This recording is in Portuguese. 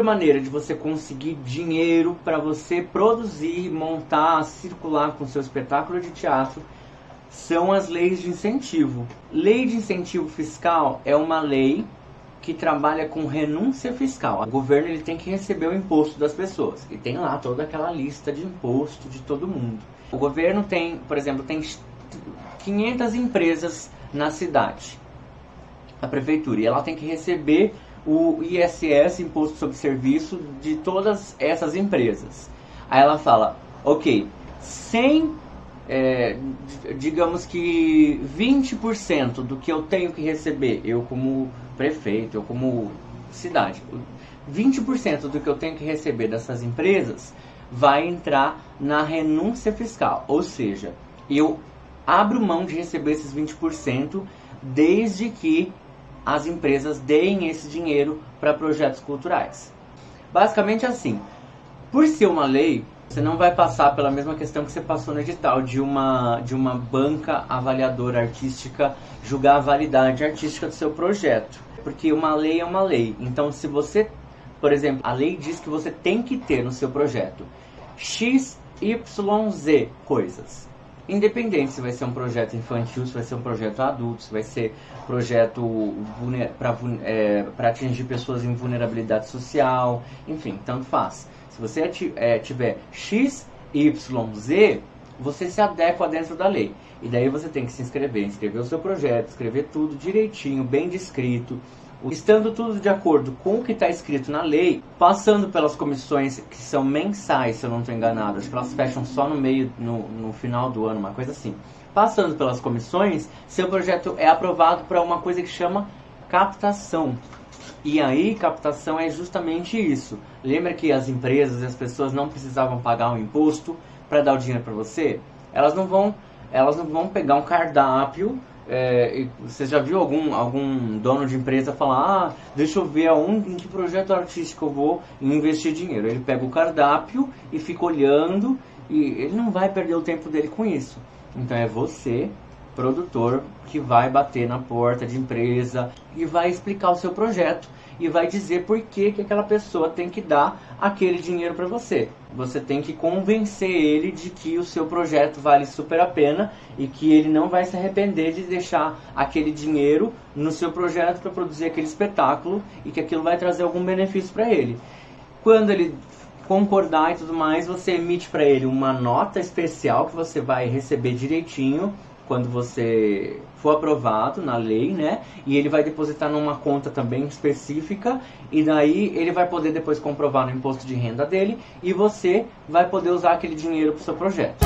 outra maneira de você conseguir dinheiro para você produzir, montar, circular com seu espetáculo de teatro são as leis de incentivo. Lei de incentivo fiscal é uma lei que trabalha com renúncia fiscal. O governo ele tem que receber o imposto das pessoas e tem lá toda aquela lista de imposto de todo mundo. O governo tem, por exemplo, tem 500 empresas na cidade, a prefeitura, e ela tem que receber o ISS, Imposto sobre Serviço, de todas essas empresas. Aí ela fala, ok, 100, é, digamos que 20% do que eu tenho que receber, eu como prefeito, eu como cidade, 20% do que eu tenho que receber dessas empresas vai entrar na renúncia fiscal, ou seja, eu abro mão de receber esses 20% desde que as empresas deem esse dinheiro para projetos culturais. Basicamente assim, por ser uma lei, você não vai passar pela mesma questão que você passou no edital, de uma, de uma banca avaliadora artística julgar a validade artística do seu projeto. Porque uma lei é uma lei. Então, se você, por exemplo, a lei diz que você tem que ter no seu projeto X, Y, Z coisas. Independente se vai ser um projeto infantil, se vai ser um projeto adulto, se vai ser projeto para é, atingir pessoas em vulnerabilidade social, enfim, tanto faz. Se você é, tiver X, Y, Z, você se adequa dentro da lei. E daí você tem que se inscrever, inscrever o seu projeto, escrever tudo direitinho, bem descrito, estando tudo de acordo com o que está escrito na lei, passando pelas comissões que são mensais, se eu não estou enganado, acho que elas fecham só no meio, no, no final do ano, uma coisa assim. Passando pelas comissões, seu projeto é aprovado para uma coisa que chama captação. E aí, captação é justamente isso. Lembra que as empresas e as pessoas não precisavam pagar um imposto para dar o dinheiro para você? Elas não vão, elas não vão pegar um cardápio é, você já viu algum, algum dono de empresa falar, ah, deixa eu ver aonde, em que projeto artístico eu vou investir dinheiro. Ele pega o cardápio e fica olhando e ele não vai perder o tempo dele com isso. Então é você, produtor, que vai bater na porta de empresa e vai explicar o seu projeto e vai dizer por que, que aquela pessoa tem que dar aquele dinheiro para você. Você tem que convencer ele de que o seu projeto vale super a pena e que ele não vai se arrepender de deixar aquele dinheiro no seu projeto para produzir aquele espetáculo e que aquilo vai trazer algum benefício para ele. Quando ele concordar e tudo mais, você emite para ele uma nota especial que você vai receber direitinho quando você for aprovado na lei, né? E ele vai depositar numa conta também específica e daí ele vai poder depois comprovar no imposto de renda dele e você vai poder usar aquele dinheiro para o seu projeto.